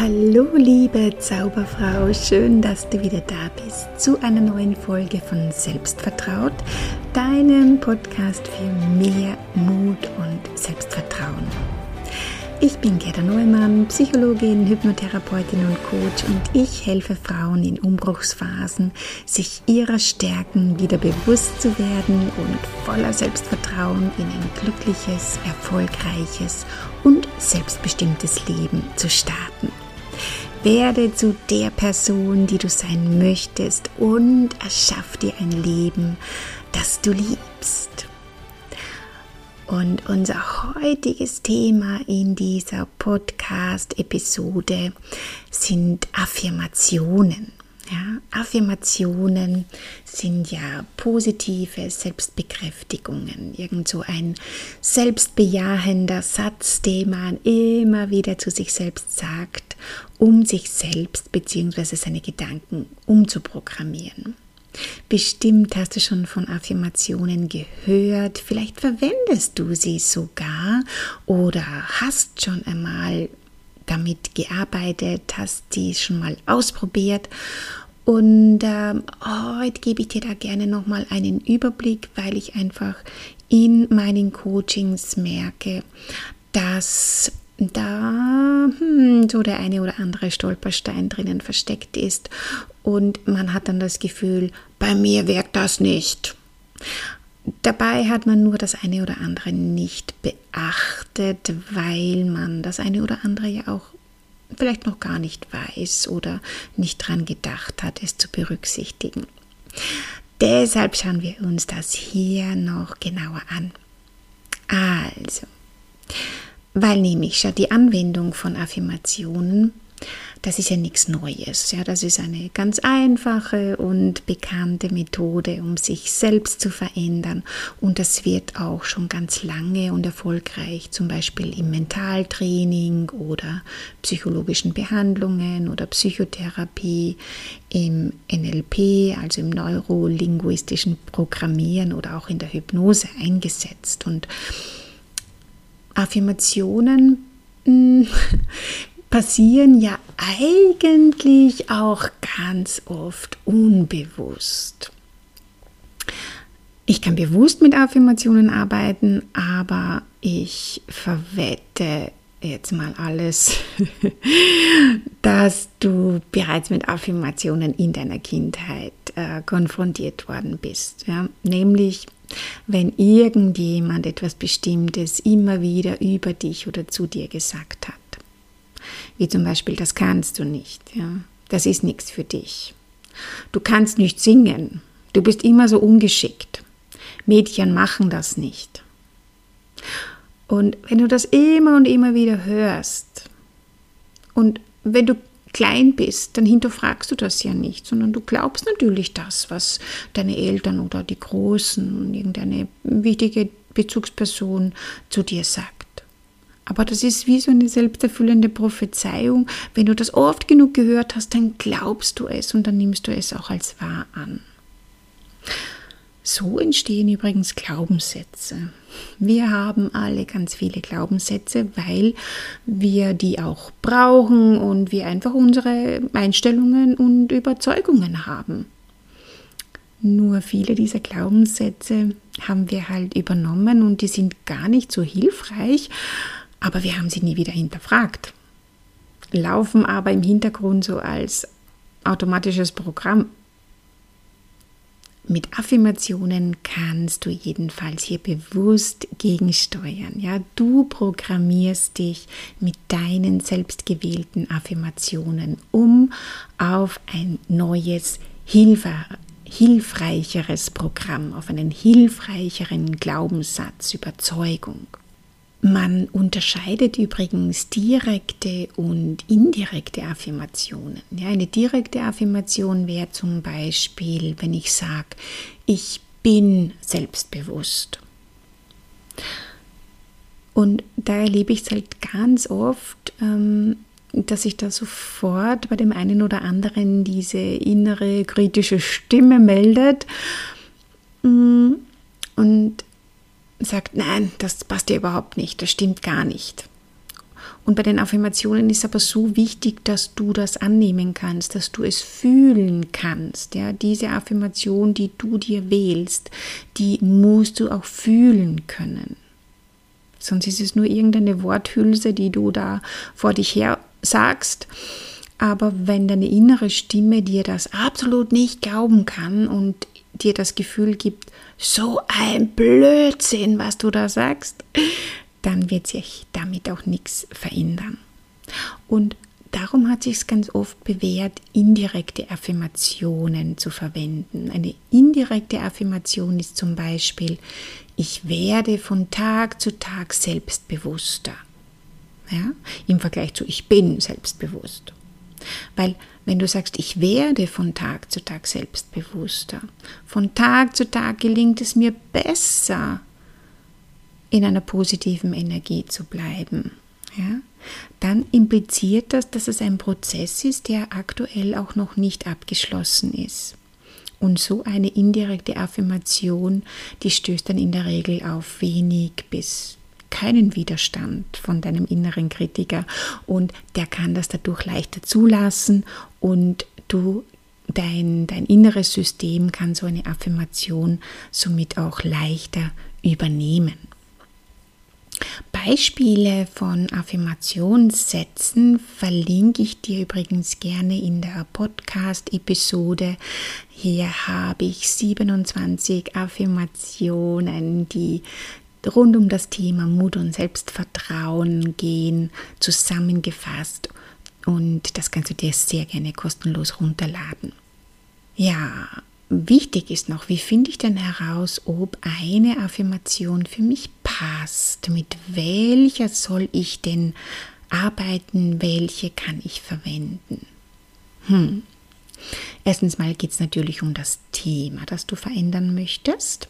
Hallo liebe Zauberfrau, schön, dass du wieder da bist zu einer neuen Folge von Selbstvertraut, deinem Podcast für mehr Mut und Selbstvertrauen. Ich bin Gerda Neumann, Psychologin, Hypnotherapeutin und Coach und ich helfe Frauen in Umbruchsphasen, sich ihrer Stärken wieder bewusst zu werden und voller Selbstvertrauen in ein glückliches, erfolgreiches und selbstbestimmtes Leben zu starten. Werde zu der Person, die du sein möchtest und erschaff dir ein Leben, das du liebst. Und unser heutiges Thema in dieser Podcast-Episode sind Affirmationen. Ja, Affirmationen sind ja positive Selbstbekräftigungen, irgend so ein selbstbejahender Satz, den man immer wieder zu sich selbst sagt, um sich selbst bzw. seine Gedanken umzuprogrammieren. Bestimmt hast du schon von Affirmationen gehört, vielleicht verwendest du sie sogar oder hast schon einmal damit gearbeitet, hast sie schon mal ausprobiert. Und äh, heute gebe ich dir da gerne nochmal einen Überblick, weil ich einfach in meinen Coachings merke, dass da hm, so der eine oder andere Stolperstein drinnen versteckt ist und man hat dann das Gefühl, bei mir wirkt das nicht. Dabei hat man nur das eine oder andere nicht beachtet, weil man das eine oder andere ja auch vielleicht noch gar nicht weiß oder nicht dran gedacht hat, es zu berücksichtigen. Deshalb schauen wir uns das hier noch genauer an. Also, weil nämlich schon die Anwendung von Affirmationen, das ist ja nichts Neues. Ja, das ist eine ganz einfache und bekannte Methode, um sich selbst zu verändern. Und das wird auch schon ganz lange und erfolgreich, zum Beispiel im Mentaltraining oder psychologischen Behandlungen oder Psychotherapie, im NLP, also im neurolinguistischen Programmieren oder auch in der Hypnose eingesetzt. Und Affirmationen hm, passieren ja eigentlich auch ganz oft unbewusst. Ich kann bewusst mit Affirmationen arbeiten, aber ich verwette jetzt mal alles, dass du bereits mit Affirmationen in deiner Kindheit äh, konfrontiert worden bist. Ja? Nämlich wenn irgendjemand etwas Bestimmtes immer wieder über dich oder zu dir gesagt hat. Wie zum Beispiel, das kannst du nicht, ja? das ist nichts für dich. Du kannst nicht singen, du bist immer so ungeschickt. Mädchen machen das nicht. Und wenn du das immer und immer wieder hörst und wenn du klein bist, dann hinterfragst du das ja nicht, sondern du glaubst natürlich das, was deine Eltern oder die Großen und irgendeine wichtige Bezugsperson zu dir sagt. Aber das ist wie so eine selbsterfüllende Prophezeiung. Wenn du das oft genug gehört hast, dann glaubst du es und dann nimmst du es auch als wahr an. So entstehen übrigens Glaubenssätze. Wir haben alle ganz viele Glaubenssätze, weil wir die auch brauchen und wir einfach unsere Einstellungen und Überzeugungen haben. Nur viele dieser Glaubenssätze haben wir halt übernommen und die sind gar nicht so hilfreich, aber wir haben sie nie wieder hinterfragt. Laufen aber im Hintergrund so als automatisches Programm mit Affirmationen kannst du jedenfalls hier bewusst gegensteuern. Ja, du programmierst dich mit deinen selbstgewählten Affirmationen, um auf ein neues, hilfreicheres Programm, auf einen hilfreicheren Glaubenssatz, Überzeugung. Man unterscheidet übrigens direkte und indirekte Affirmationen. Ja, eine direkte Affirmation wäre zum Beispiel, wenn ich sage, ich bin selbstbewusst. Und da erlebe ich es halt ganz oft, ähm, dass sich da sofort bei dem einen oder anderen diese innere kritische Stimme meldet. Mm, und sagt, nein, das passt dir überhaupt nicht, das stimmt gar nicht. Und bei den Affirmationen ist aber so wichtig, dass du das annehmen kannst, dass du es fühlen kannst. Ja, diese Affirmation, die du dir wählst, die musst du auch fühlen können. Sonst ist es nur irgendeine Worthülse, die du da vor dich her sagst. Aber wenn deine innere Stimme dir das absolut nicht glauben kann und dir das Gefühl gibt, so ein Blödsinn, was du da sagst, dann wird sich damit auch nichts verändern. Und darum hat sich es ganz oft bewährt, indirekte Affirmationen zu verwenden. Eine indirekte Affirmation ist zum Beispiel, ich werde von Tag zu Tag selbstbewusster. Ja? Im Vergleich zu ich bin selbstbewusst. Weil wenn du sagst, ich werde von Tag zu Tag selbstbewusster, von Tag zu Tag gelingt es mir besser, in einer positiven Energie zu bleiben, ja, dann impliziert das, dass es ein Prozess ist, der aktuell auch noch nicht abgeschlossen ist. Und so eine indirekte Affirmation, die stößt dann in der Regel auf wenig bis keinen Widerstand von deinem inneren Kritiker und der kann das dadurch leichter zulassen und du dein, dein inneres System kann so eine Affirmation somit auch leichter übernehmen. Beispiele von Affirmationssätzen verlinke ich dir übrigens gerne in der Podcast-Episode. Hier habe ich 27 Affirmationen, die rund um das Thema Mut und Selbstvertrauen gehen, zusammengefasst. Und das kannst du dir sehr gerne kostenlos runterladen. Ja, Wichtig ist noch, wie finde ich denn heraus, ob eine Affirmation für mich passt? Mit welcher soll ich denn arbeiten? Welche kann ich verwenden? Hm. Erstens mal geht es natürlich um das Thema, das du verändern möchtest.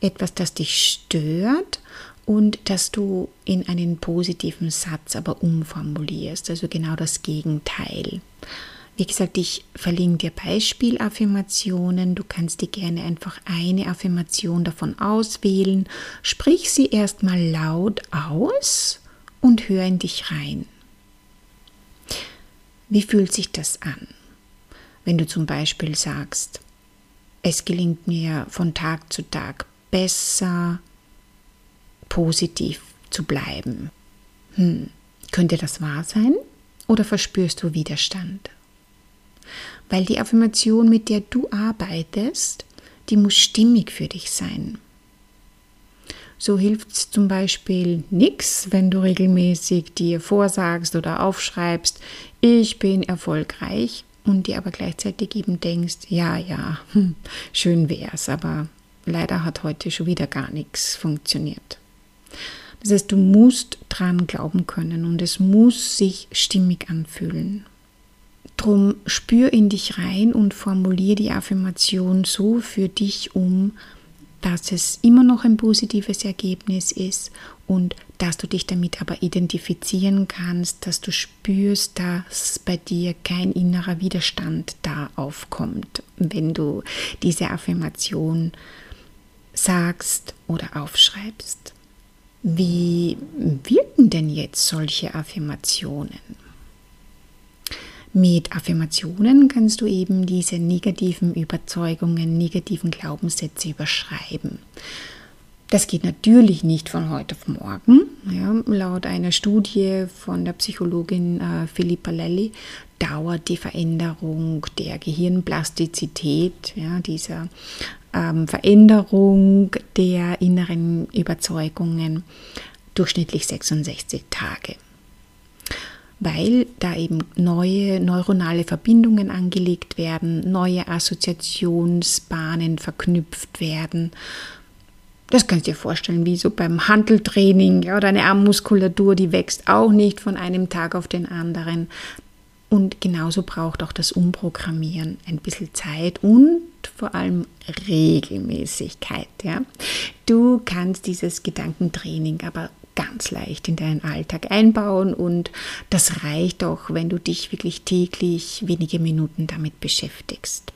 Etwas, das dich stört und das du in einen positiven Satz aber umformulierst, also genau das Gegenteil. Wie gesagt, ich verlinke dir Beispielaffirmationen. Du kannst dir gerne einfach eine Affirmation davon auswählen. Sprich sie erstmal laut aus und hör in dich rein. Wie fühlt sich das an? Wenn du zum Beispiel sagst, es gelingt mir von Tag zu Tag besser, positiv zu bleiben. Hm, könnte das wahr sein oder verspürst du Widerstand? weil die Affirmation, mit der du arbeitest, die muss stimmig für dich sein. So hilft es zum Beispiel nichts, wenn du regelmäßig dir vorsagst oder aufschreibst, ich bin erfolgreich und dir aber gleichzeitig eben denkst, ja, ja, hm, schön wär's, aber leider hat heute schon wieder gar nichts funktioniert. Das heißt, du musst dran glauben können und es muss sich stimmig anfühlen. Drum spür in dich rein und formulier die Affirmation so für dich um, dass es immer noch ein positives Ergebnis ist und dass du dich damit aber identifizieren kannst, dass du spürst, dass bei dir kein innerer Widerstand da aufkommt, wenn du diese Affirmation sagst oder aufschreibst. Wie wirken denn jetzt solche Affirmationen? Mit Affirmationen kannst du eben diese negativen Überzeugungen, negativen Glaubenssätze überschreiben. Das geht natürlich nicht von heute auf morgen. Ja, laut einer Studie von der Psychologin äh, Philippa Lelli dauert die Veränderung der Gehirnplastizität, ja, dieser ähm, Veränderung der inneren Überzeugungen durchschnittlich 66 Tage weil da eben neue neuronale Verbindungen angelegt werden, neue Assoziationsbahnen verknüpft werden. Das kannst du dir vorstellen, wie so beim Handeltraining ja, oder eine Armmuskulatur, die wächst auch nicht von einem Tag auf den anderen. Und genauso braucht auch das Umprogrammieren ein bisschen Zeit und vor allem Regelmäßigkeit. Ja. Du kannst dieses Gedankentraining aber ganz leicht in deinen Alltag einbauen und das reicht auch, wenn du dich wirklich täglich wenige Minuten damit beschäftigst.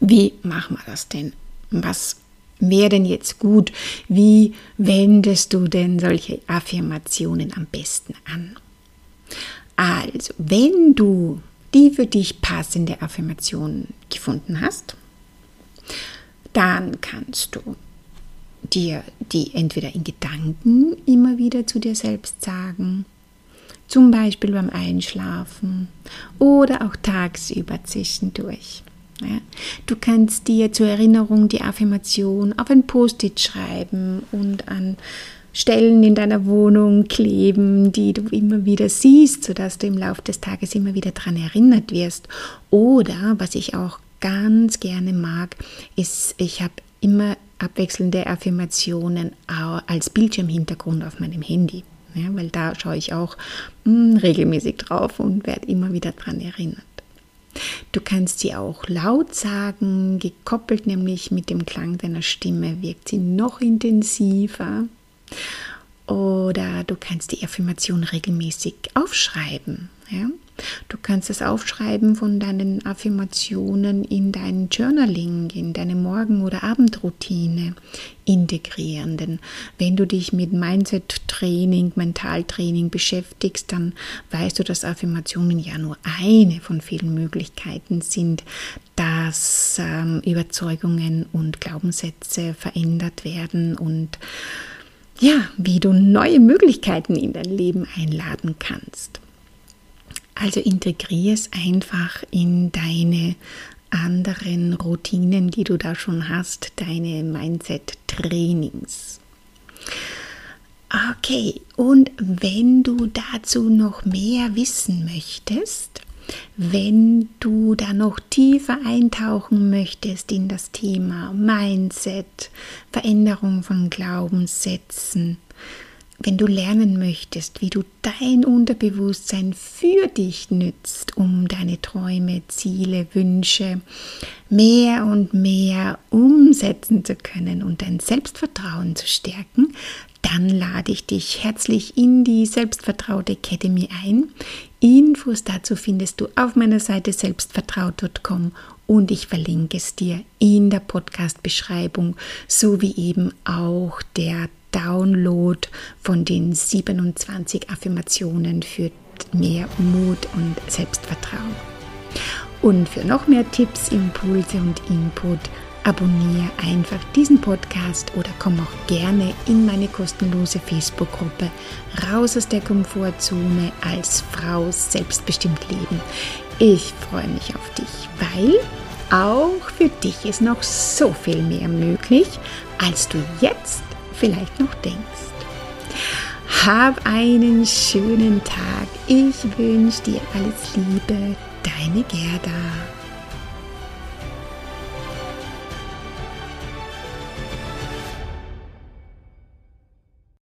Wie machen wir das denn? Was wäre denn jetzt gut? Wie wendest du denn solche Affirmationen am besten an? Also, wenn du die für dich passende Affirmation gefunden hast, dann kannst du dir die entweder in Gedanken immer wieder zu dir selbst sagen, zum Beispiel beim Einschlafen oder auch tagsüber zwischendurch. Ja, du kannst dir zur Erinnerung die Affirmation auf ein Post-it schreiben und an Stellen in deiner Wohnung kleben, die du immer wieder siehst, sodass du im Laufe des Tages immer wieder daran erinnert wirst. Oder, was ich auch ganz gerne mag, ist, ich habe immer abwechselnde Affirmationen als Bildschirmhintergrund auf meinem Handy. Ja, weil da schaue ich auch mh, hm, regelmäßig drauf und werde immer wieder daran erinnert. Du kannst sie auch laut sagen, gekoppelt nämlich mit dem Klang deiner Stimme wirkt sie noch intensiver. Oder du kannst die Affirmation regelmäßig aufschreiben. Ja? Du kannst das Aufschreiben von deinen Affirmationen in dein Journaling, in deine Morgen- oder Abendroutine integrieren. Denn wenn du dich mit Mindset-Training, Mentaltraining beschäftigst, dann weißt du, dass Affirmationen ja nur eine von vielen Möglichkeiten sind, dass ähm, Überzeugungen und Glaubenssätze verändert werden und ja, wie du neue Möglichkeiten in dein Leben einladen kannst. Also integriere es einfach in deine anderen Routinen, die du da schon hast, deine Mindset-Trainings. Okay, und wenn du dazu noch mehr wissen möchtest, wenn du da noch tiefer eintauchen möchtest in das Thema Mindset, Veränderung von Glaubenssätzen, wenn du lernen möchtest, wie du dein Unterbewusstsein für dich nützt, um deine Träume, Ziele, Wünsche mehr und mehr umsetzen zu können und dein Selbstvertrauen zu stärken, dann lade ich dich herzlich in die Selbstvertraute Academy ein. Infos dazu findest du auf meiner Seite selbstvertraut.com und ich verlinke es dir in der Podcast-Beschreibung sowie eben auch der Download von den 27 Affirmationen für mehr Mut und Selbstvertrauen. Und für noch mehr Tipps, Impulse und Input abonniere einfach diesen Podcast oder komm auch gerne in meine kostenlose Facebook-Gruppe Raus aus der Komfortzone als Frau selbstbestimmt leben. Ich freue mich auf dich, weil auch für dich ist noch so viel mehr möglich, als du jetzt vielleicht noch denkst. Hab einen schönen Tag. Ich wünsche dir alles Liebe. Deine Gerda.